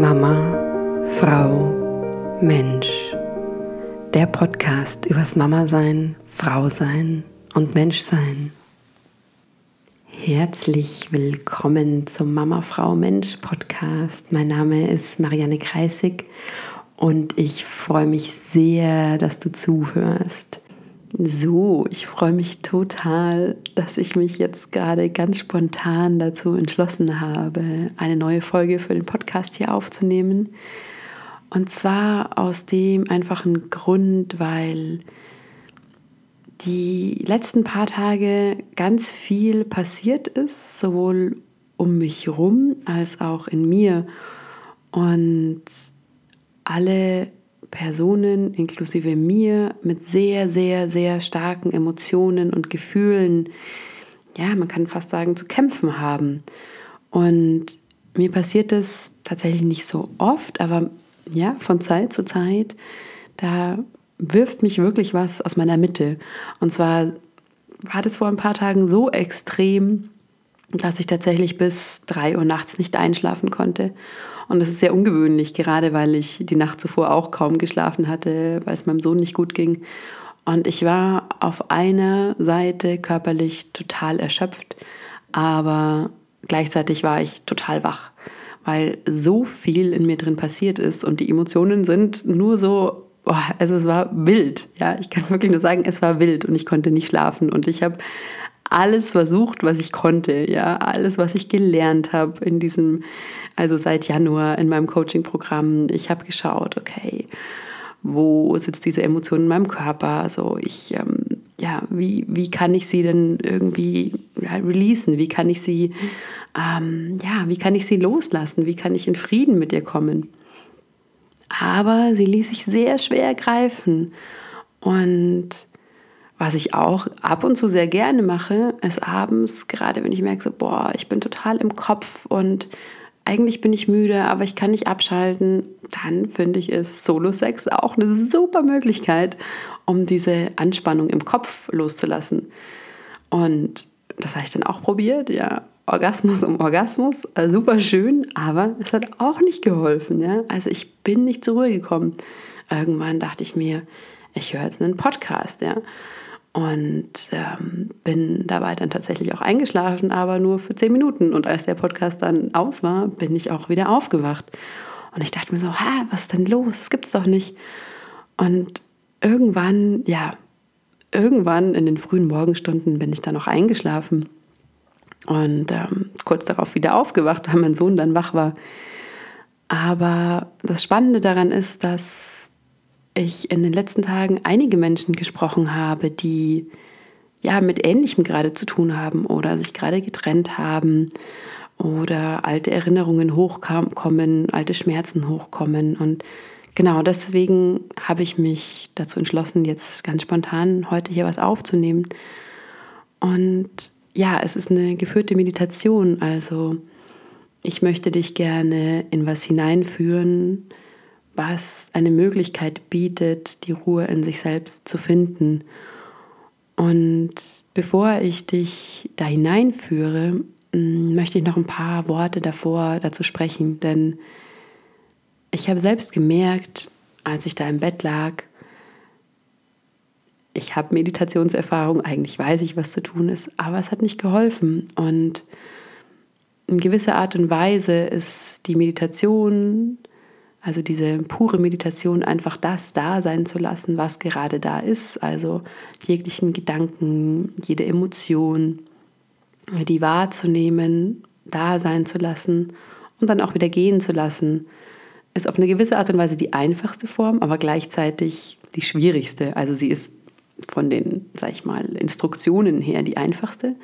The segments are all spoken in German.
Mama, Frau, Mensch. Der Podcast übers Mama sein, Frau sein und Mensch sein. Herzlich willkommen zum Mama, Frau, Mensch Podcast. Mein Name ist Marianne Kreisig und ich freue mich sehr, dass du zuhörst. So, ich freue mich total, dass ich mich jetzt gerade ganz spontan dazu entschlossen habe, eine neue Folge für den Podcast hier aufzunehmen. Und zwar aus dem einfachen Grund, weil die letzten paar Tage ganz viel passiert ist, sowohl um mich herum als auch in mir. Und alle Personen, inklusive mir, mit sehr, sehr, sehr starken Emotionen und Gefühlen, ja, man kann fast sagen, zu kämpfen haben. Und mir passiert das tatsächlich nicht so oft, aber ja, von Zeit zu Zeit, da wirft mich wirklich was aus meiner Mitte. Und zwar war das vor ein paar Tagen so extrem, dass ich tatsächlich bis drei Uhr nachts nicht einschlafen konnte. Und das ist sehr ungewöhnlich, gerade weil ich die Nacht zuvor auch kaum geschlafen hatte, weil es meinem Sohn nicht gut ging. Und ich war auf einer Seite körperlich total erschöpft, aber gleichzeitig war ich total wach, weil so viel in mir drin passiert ist und die Emotionen sind nur so, oh, also es war wild. Ja, ich kann wirklich nur sagen, es war wild und ich konnte nicht schlafen und ich habe alles versucht, was ich konnte, ja, alles, was ich gelernt habe in diesem also seit Januar in meinem Coaching-Programm. Ich habe geschaut, okay, wo sitzt diese Emotion in meinem Körper? Also ich, ähm, ja, wie, wie kann ich sie denn irgendwie ja, releasen? Wie kann ich sie, ähm, ja, wie kann ich sie loslassen? Wie kann ich in Frieden mit ihr kommen? Aber sie ließ sich sehr schwer greifen. Und was ich auch ab und zu sehr gerne mache, ist abends, gerade wenn ich merke, so, boah, ich bin total im Kopf und eigentlich bin ich müde, aber ich kann nicht abschalten, dann finde ich es Solo-Sex auch eine super Möglichkeit, um diese Anspannung im Kopf loszulassen. Und das habe ich dann auch probiert, ja. Orgasmus um Orgasmus, äh, super schön, aber es hat auch nicht geholfen, ja. Also ich bin nicht zur Ruhe gekommen. Irgendwann dachte ich mir, ich höre jetzt einen Podcast, ja und ähm, bin dabei dann tatsächlich auch eingeschlafen, aber nur für zehn Minuten. Und als der Podcast dann aus war, bin ich auch wieder aufgewacht. Und ich dachte mir so, Hä, was ist denn los? Das gibt's doch nicht. Und irgendwann, ja, irgendwann in den frühen Morgenstunden bin ich dann noch eingeschlafen und ähm, kurz darauf wieder aufgewacht, weil mein Sohn dann wach war. Aber das Spannende daran ist, dass ich in den letzten Tagen einige Menschen gesprochen habe, die ja mit Ähnlichem gerade zu tun haben oder sich gerade getrennt haben oder alte Erinnerungen hochkommen, alte Schmerzen hochkommen. Und genau deswegen habe ich mich dazu entschlossen, jetzt ganz spontan heute hier was aufzunehmen. Und ja, es ist eine geführte Meditation. Also ich möchte dich gerne in was hineinführen, was eine Möglichkeit bietet, die Ruhe in sich selbst zu finden. Und bevor ich dich da hineinführe, mm, möchte ich noch ein paar Worte davor dazu sprechen, denn ich habe selbst gemerkt, als ich da im Bett lag, ich habe Meditationserfahrung, eigentlich weiß ich, was zu tun ist, aber es hat nicht geholfen. Und in gewisser Art und Weise ist die Meditation also diese pure Meditation, einfach das da sein zu lassen, was gerade da ist. Also jeglichen Gedanken, jede Emotion, die wahrzunehmen, da sein zu lassen und dann auch wieder gehen zu lassen, ist auf eine gewisse Art und Weise die einfachste Form, aber gleichzeitig die schwierigste. Also sie ist von den, sag ich mal, Instruktionen her die einfachste,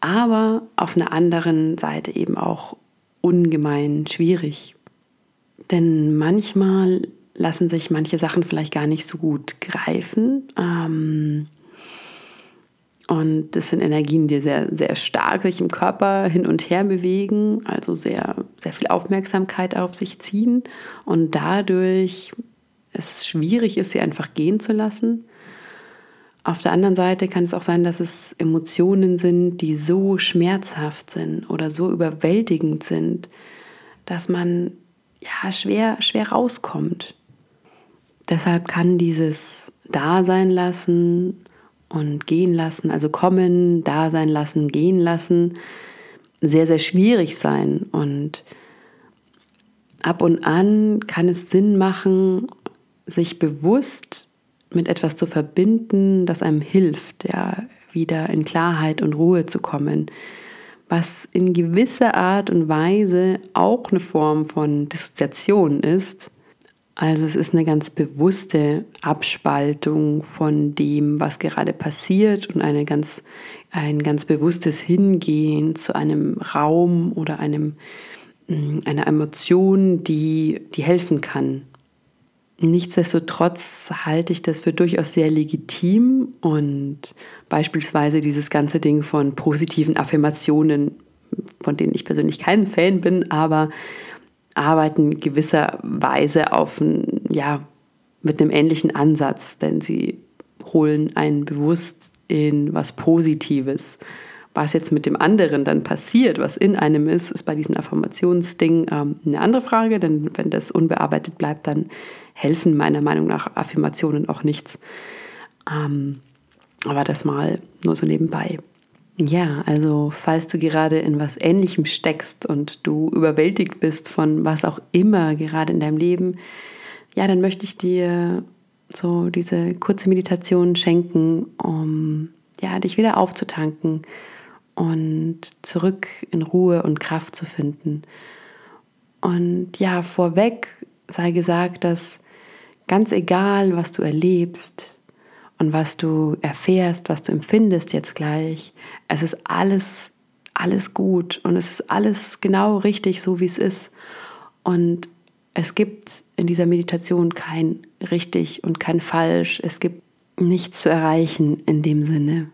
aber auf einer anderen Seite eben auch ungemein schwierig. Denn manchmal lassen sich manche Sachen vielleicht gar nicht so gut greifen. Ähm, und das sind Energien, die sehr, sehr stark sich im Körper hin und her bewegen, also sehr, sehr viel Aufmerksamkeit auf sich ziehen und dadurch es schwierig ist, sie einfach gehen zu lassen. Auf der anderen Seite kann es auch sein, dass es Emotionen sind, die so schmerzhaft sind oder so überwältigend sind, dass man ja, schwer, schwer rauskommt. Deshalb kann dieses Dasein lassen und gehen lassen, also kommen, da sein lassen, gehen lassen, sehr, sehr schwierig sein. Und ab und an kann es Sinn machen, sich bewusst mit etwas zu verbinden, das einem hilft, ja, wieder in Klarheit und Ruhe zu kommen, was in gewisser Art und Weise auch eine Form von Dissoziation ist, also es ist eine ganz bewusste Abspaltung von dem, was gerade passiert und eine ganz, ein ganz bewusstes Hingehen zu einem Raum oder einem, mm, einer Emotion, die, die helfen kann. Nichtsdestotrotz halte ich das für durchaus sehr legitim und beispielsweise dieses ganze Ding von positiven Affirmationen, von denen ich persönlich kein Fan bin, aber arbeiten gewisserweise auf ein, ja, mit einem ähnlichen Ansatz, denn sie holen einen bewusst in was Positives. Was jetzt mit dem anderen dann passiert, was in einem ist, ist bei diesem Affirmationsding ähm, eine andere Frage, denn wenn das unbearbeitet bleibt, dann helfen meiner Meinung nach Affirmationen auch nichts. Ähm, aber das mal nur so nebenbei. Ja, also falls du gerade in was Ähnlichem steckst und du überwältigt bist von was auch immer gerade in deinem Leben, ja, dann möchte ich dir so diese kurze Meditation schenken, um ja, dich wieder aufzutanken und zurück in Ruhe und Kraft zu finden. Und ja, vorweg sei gesagt, dass ganz egal, was du erlebst, und was du erfährst, was du empfindest jetzt gleich, es ist alles, alles gut und es ist alles genau richtig, so wie es ist. Und es gibt in dieser Meditation kein richtig und kein falsch. Es gibt nichts zu erreichen in dem Sinne.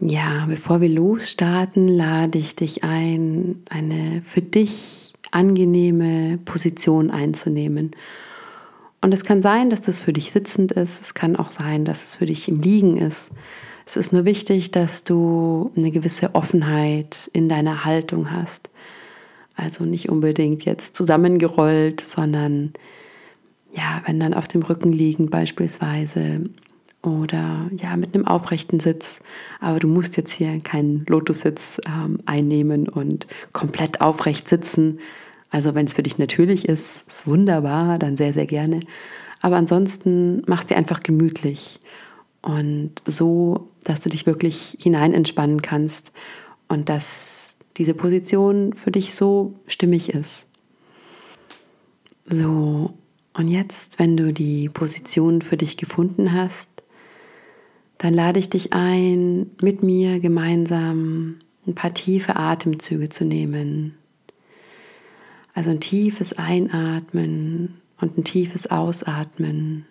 Ja, bevor wir losstarten, lade ich dich ein, eine für dich angenehme Position einzunehmen und es kann sein, dass das für dich sitzend ist. Es kann auch sein, dass es für dich im Liegen ist. Es ist nur wichtig, dass du eine gewisse Offenheit in deiner Haltung hast. Also nicht unbedingt jetzt zusammengerollt, sondern ja, wenn dann auf dem Rücken liegen beispielsweise oder ja, mit einem aufrechten Sitz. Aber du musst jetzt hier keinen Lotussitz ähm, einnehmen und komplett aufrecht sitzen, also wenn es für dich natürlich ist, ist wunderbar, dann sehr, sehr gerne. Aber ansonsten mach es dir einfach gemütlich und so, dass du dich wirklich hinein entspannen kannst und dass diese Position für dich so stimmig ist. So, und jetzt, wenn du die Position für dich gefunden hast, dann lade ich dich ein, mit mir gemeinsam ein paar tiefe Atemzüge zu nehmen. Also ein tiefes Einatmen und ein tiefes Ausatmen.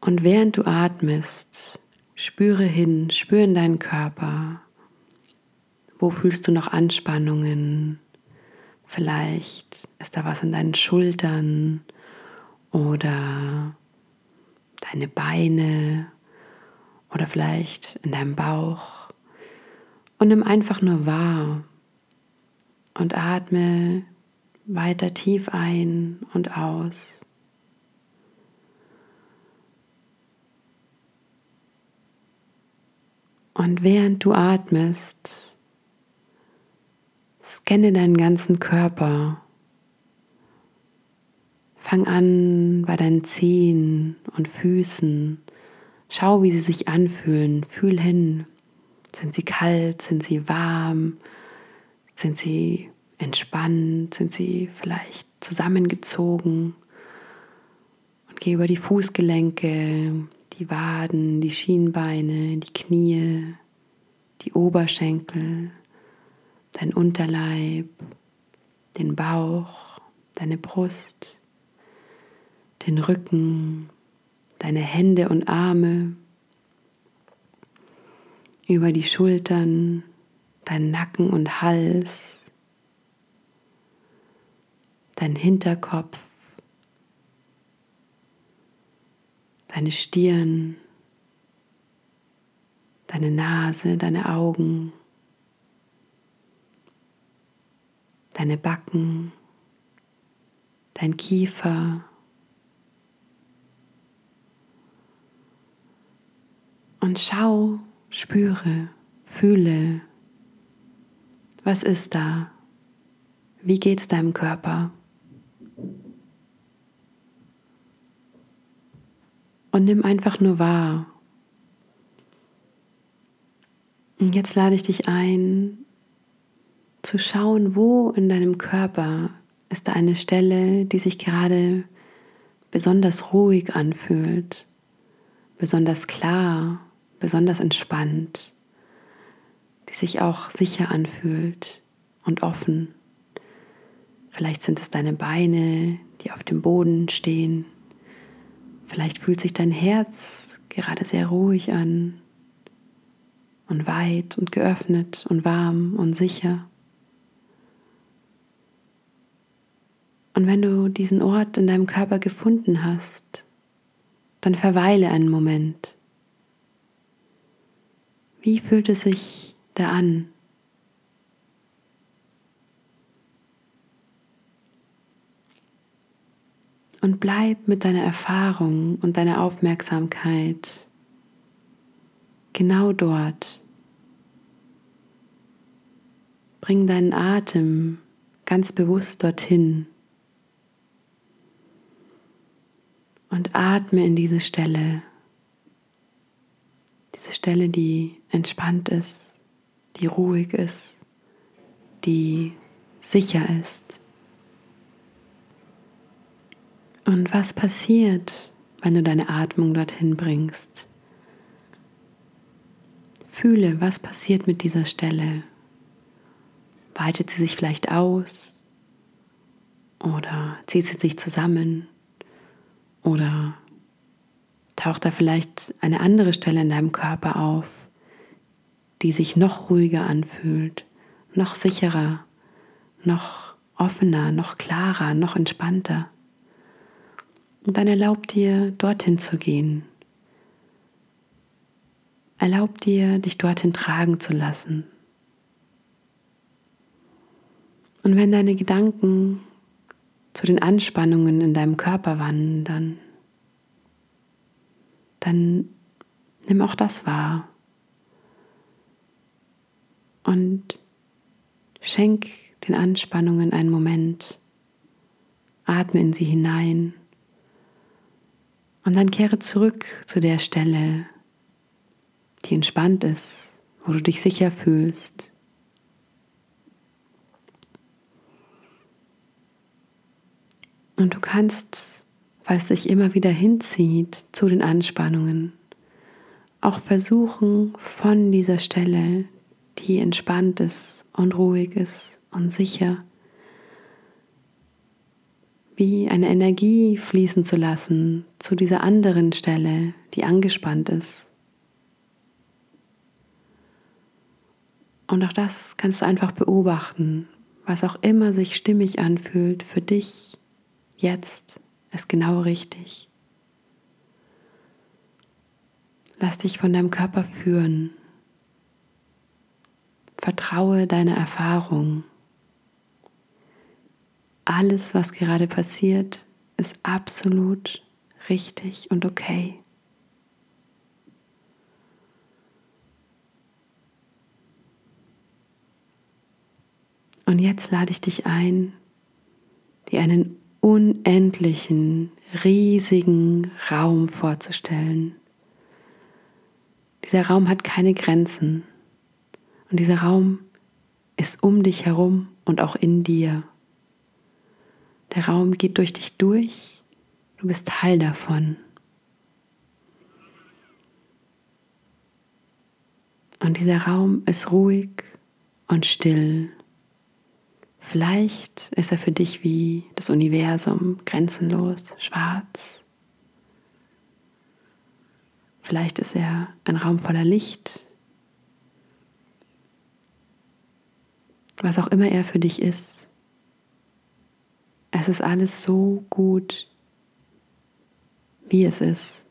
Und während du atmest, spüre hin, spüre in deinen Körper. Wo fühlst du noch Anspannungen? Vielleicht ist da was in deinen Schultern oder deine Beine oder vielleicht in deinem Bauch. Und nimm einfach nur wahr und atme weiter tief ein und aus. Und während du atmest, Scanne deinen ganzen Körper. Fang an bei deinen Zehen und Füßen. Schau, wie sie sich anfühlen. Fühl hin. Sind sie kalt? Sind sie warm? Sind sie entspannt? Sind sie vielleicht zusammengezogen? Und geh über die Fußgelenke, die Waden, die Schienbeine, die Knie, die Oberschenkel, dein Unterleib, den Bauch, deine Brust, den Rücken, deine Hände und Arme, über die Schultern, deinen Nacken und Hals, dein Hinterkopf, deine Stirn, deine Nase, deine Augen, deine Backen, dein Kiefer. Und schau, spüre, fühle, was ist da? Wie geht es deinem Körper? Und nimm einfach nur wahr. Und jetzt lade ich dich ein, zu schauen, wo in deinem Körper ist da eine Stelle, die sich gerade besonders ruhig anfühlt, besonders klar, besonders entspannt, die sich auch sicher anfühlt und offen. Vielleicht sind es deine Beine, die auf dem Boden stehen. Vielleicht fühlt sich dein Herz gerade sehr ruhig an und weit und geöffnet und warm und sicher. Und wenn du diesen Ort in deinem Körper gefunden hast, dann verweile einen Moment. Wie fühlt es sich da an? Und bleib mit deiner Erfahrung und deiner Aufmerksamkeit genau dort. Bring deinen Atem ganz bewusst dorthin und atme in diese Stelle. Diese Stelle, die entspannt ist, die ruhig ist, die sicher ist. Und was passiert, wenn du deine Atmung dorthin bringst? Fühle, was passiert mit dieser Stelle. Weitet sie sich vielleicht aus oder zieht sie sich zusammen oder taucht da vielleicht eine andere Stelle in deinem Körper auf, die sich noch ruhiger anfühlt, noch sicherer, noch offener, noch klarer, noch entspannter. Und dann erlaub dir, dorthin zu gehen. Erlaub dir, dich dorthin tragen zu lassen. Und wenn deine Gedanken zu den Anspannungen in deinem Körper wandern, dann nimm auch das wahr. Und schenk den Anspannungen einen Moment. Atme in sie hinein und dann kehre zurück zu der Stelle, die entspannt ist, wo du dich sicher fühlst. Und du kannst, falls es sich immer wieder hinzieht zu den Anspannungen, auch versuchen, von dieser Stelle, die entspannt ist und ruhig ist und sicher, wie eine Energie fließen zu lassen zu dieser anderen Stelle, die angespannt ist. Und auch das kannst du einfach beobachten, was auch immer sich stimmig anfühlt für dich jetzt ist genau richtig. Lass dich von deinem Körper führen. Vertraue deiner Erfahrung alles, was gerade passiert, ist absolut richtig und okay. Und jetzt lade ich dich ein, dir einen unendlichen, riesigen Raum vorzustellen. Dieser Raum hat keine Grenzen und dieser Raum ist um dich herum und auch in dir. Der Raum geht durch dich durch. Du bist Teil davon. Und dieser Raum ist ruhig und still. Vielleicht ist er für dich wie das Universum, grenzenlos, schwarz. Vielleicht ist er ein Raum voller Licht. Was auch immer er für dich ist, es ist alles so gut, wie es ist.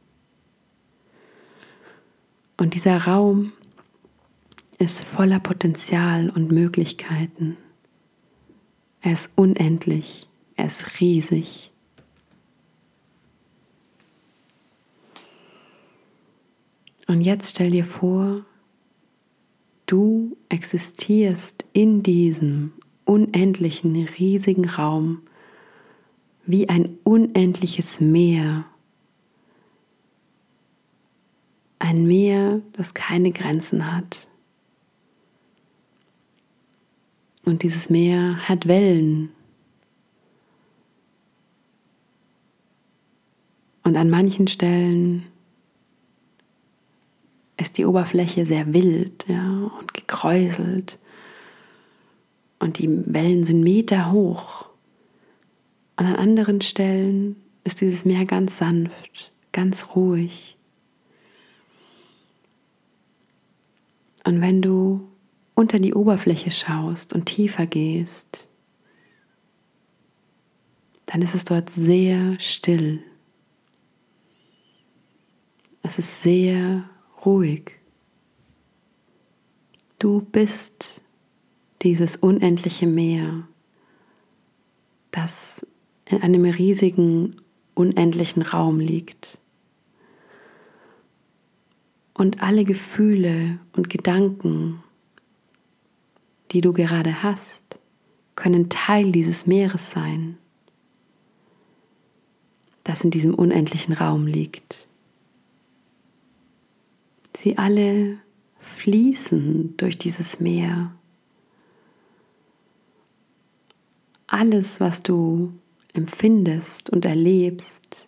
Und dieser Raum ist voller Potenzial und Möglichkeiten. Er ist unendlich, er ist riesig. Und jetzt stell dir vor, du existierst in diesem unendlichen, riesigen Raum wie ein unendliches Meer. Ein Meer, das keine Grenzen hat. Und dieses Meer hat Wellen. Und an manchen Stellen ist die Oberfläche sehr wild ja, und gekräuselt. Und die Wellen sind Meter hoch. Und an anderen Stellen ist dieses Meer ganz sanft, ganz ruhig. Und wenn du unter die Oberfläche schaust und tiefer gehst, dann ist es dort sehr still. Es ist sehr ruhig. Du bist dieses unendliche Meer, das in einem riesigen, unendlichen Raum liegt. Und alle Gefühle und Gedanken, die du gerade hast, können Teil dieses Meeres sein, das in diesem unendlichen Raum liegt. Sie alle fließen durch dieses Meer. Alles, was du empfindest und erlebst,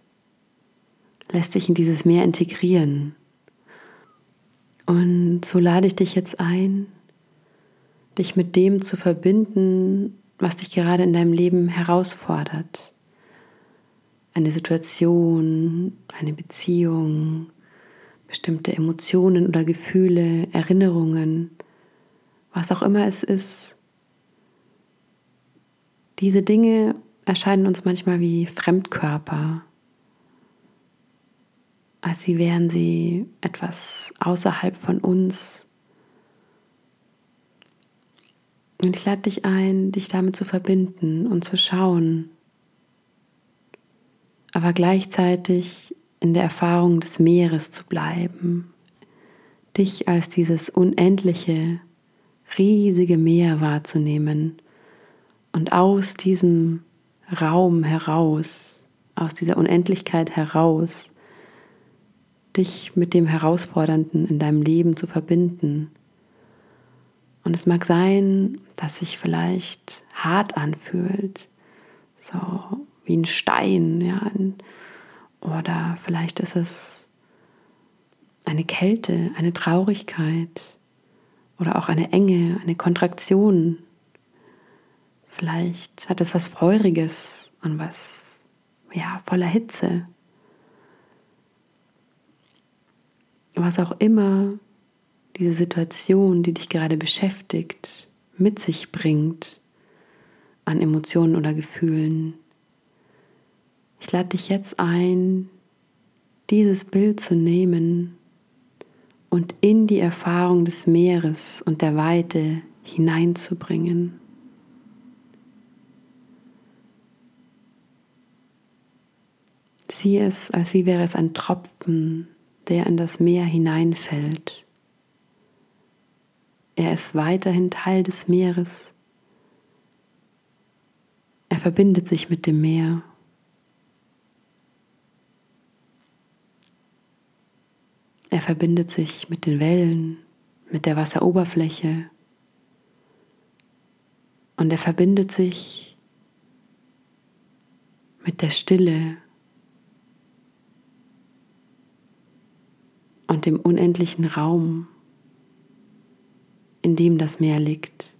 lässt sich in dieses Meer integrieren. Und so lade ich dich jetzt ein, dich mit dem zu verbinden, was dich gerade in deinem Leben herausfordert. Eine Situation, eine Beziehung, bestimmte Emotionen oder Gefühle, Erinnerungen, was auch immer es ist. Diese Dinge erscheinen uns manchmal wie Fremdkörper, als wie wären sie etwas außerhalb von uns. Und ich lade dich ein, dich damit zu verbinden und zu schauen, aber gleichzeitig in der Erfahrung des Meeres zu bleiben, dich als dieses unendliche, riesige Meer wahrzunehmen und aus diesem Raum heraus, aus dieser Unendlichkeit heraus, dich mit dem Herausfordernden in deinem Leben zu verbinden. Und es mag sein, dass sich vielleicht hart anfühlt, so wie ein Stein, ja, oder vielleicht ist es eine Kälte, eine Traurigkeit oder auch eine Enge, eine Kontraktion. Vielleicht hat es was Feuriges und was ja voller Hitze. Was auch immer diese Situation, die dich gerade beschäftigt, mit sich bringt an Emotionen oder Gefühlen, ich lade dich jetzt ein, dieses Bild zu nehmen und in die Erfahrung des Meeres und der Weite hineinzubringen. Sieh es, als wie wäre es ein Tropfen, der in das Meer hineinfällt. Er ist weiterhin Teil des Meeres. Er verbindet sich mit dem Meer. Er verbindet sich mit den Wellen, mit der Wasseroberfläche und er verbindet sich mit der Stille und dem unendlichen Raum, in dem das Meer liegt.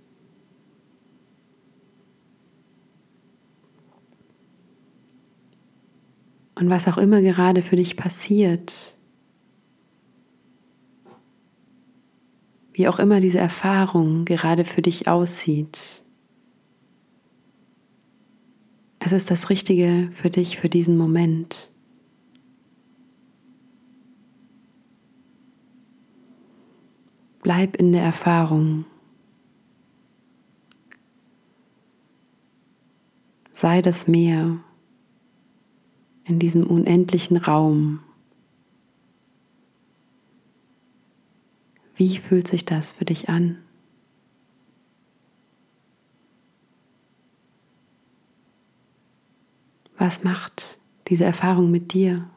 Und was auch immer gerade für dich passiert, wie auch immer diese Erfahrung gerade für dich aussieht. Es ist das Richtige für dich, für diesen Moment. Bleib in der Erfahrung. Sei das Meer in diesem unendlichen Raum. Wie fühlt sich das für dich an? Was macht diese Erfahrung mit dir?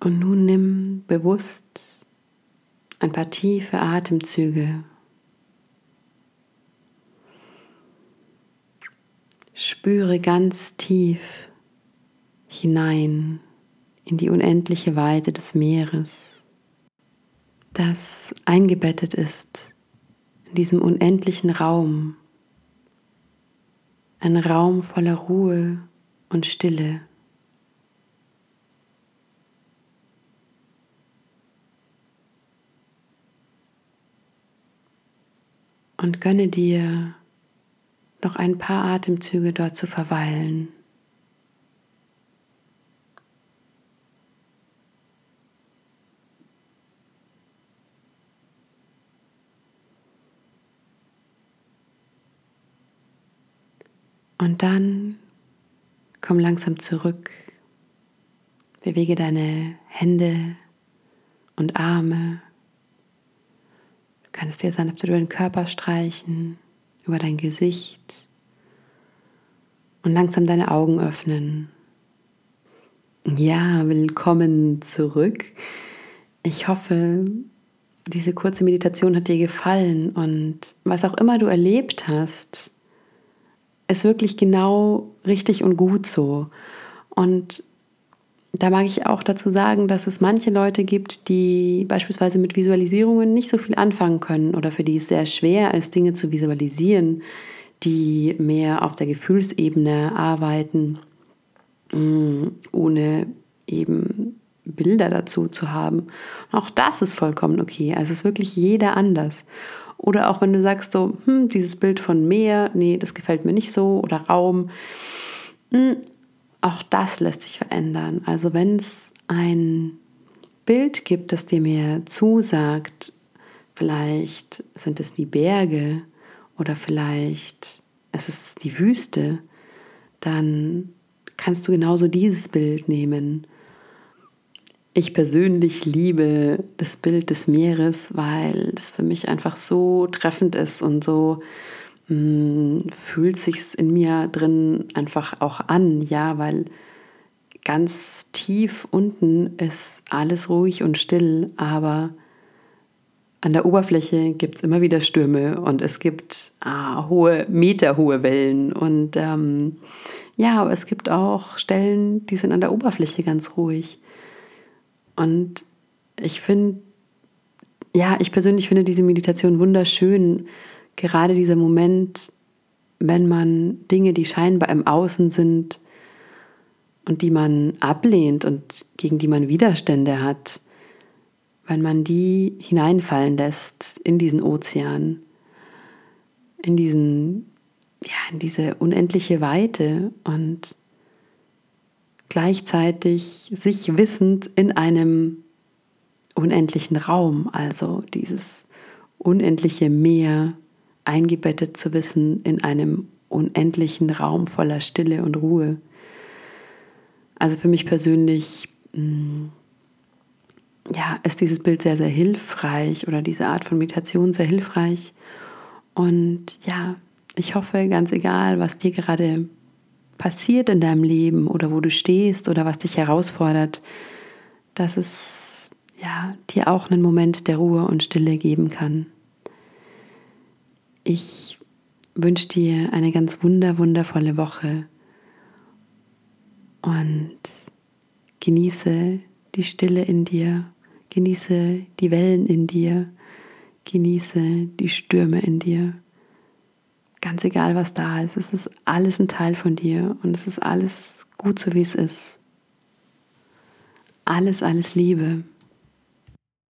Und nun nimm bewusst ein paar tiefe Atemzüge. Spüre ganz tief hinein in die unendliche Weite des Meeres, das eingebettet ist in diesem unendlichen Raum, ein Raum voller Ruhe und Stille. Und gönne dir noch ein paar Atemzüge dort zu verweilen. Und dann komm langsam zurück. Bewege deine Hände und Arme. Du kannst dir sanft über den Körper streichen, über dein Gesicht und langsam deine Augen öffnen. Ja, willkommen zurück. Ich hoffe, diese kurze Meditation hat dir gefallen und was auch immer du erlebt hast, ist wirklich genau richtig und gut so. Und da mag ich auch dazu sagen, dass es manche Leute gibt, die beispielsweise mit Visualisierungen nicht so viel anfangen können oder für die es sehr schwer ist, Dinge zu visualisieren, die mehr auf der Gefühlsebene arbeiten, mm, ohne eben Bilder dazu zu haben. auch das ist vollkommen okay. Also es ist wirklich jeder anders. Oder auch wenn du sagst so, hm, dieses Bild von Meer, nee, das gefällt mir nicht so oder Raum. Auch das lässt sich verändern. Also wenn es ein Bild gibt, das dir mehr zusagt, vielleicht sind es die Berge oder vielleicht es ist die Wüste, dann kannst du genauso dieses Bild nehmen ich persönlich liebe das Bild des Meeres, weil es für mich einfach so treffend ist und so mh, mm, fühlt sich in mir drin einfach auch an, ja, weil ganz tief unten ist alles ruhig und still, aber an der Oberfläche gibt es immer wieder Stürme und es gibt ah, hohe, meterhohe Wellen. Und ähm, ja, aber es gibt auch Stellen, die sind an der Oberfläche ganz ruhig. Und ich finde, ja, ich persönlich finde diese Meditation wunderschön. Gerade dieser Moment, wenn man Dinge, die scheinbar im Außen sind und die man ablehnt und gegen die man Widerstände hat, wenn man die hineinfallen lässt in diesen Ozean, in diesen, ja, in diese unendliche Weite und gleichzeitig sich wissend in einem unendlichen Raum, also dieses unendliche Meer eingebettet zu wissen in einem unendlichen Raum voller Stille und Ruhe. Also für mich persönlich mm, ja, ist dieses Bild sehr, sehr hilfreich oder diese Art von Meditation sehr hilfreich. Und ja, ich hoffe, ganz egal, was dir gerade passiert in deinem Leben oder wo du stehst oder was dich herausfordert, dass es ja, dir auch einen Moment der Ruhe und Stille geben kann. Ich wünsche dir eine ganz wunder, wundervolle Woche und genieße die Stille in dir, genieße die Wellen in dir, genieße die Stürme in dir. Ganz egal, was da ist. Es ist alles ein Teil von dir und es ist alles gut so, wie es ist. Alles, alles Liebe.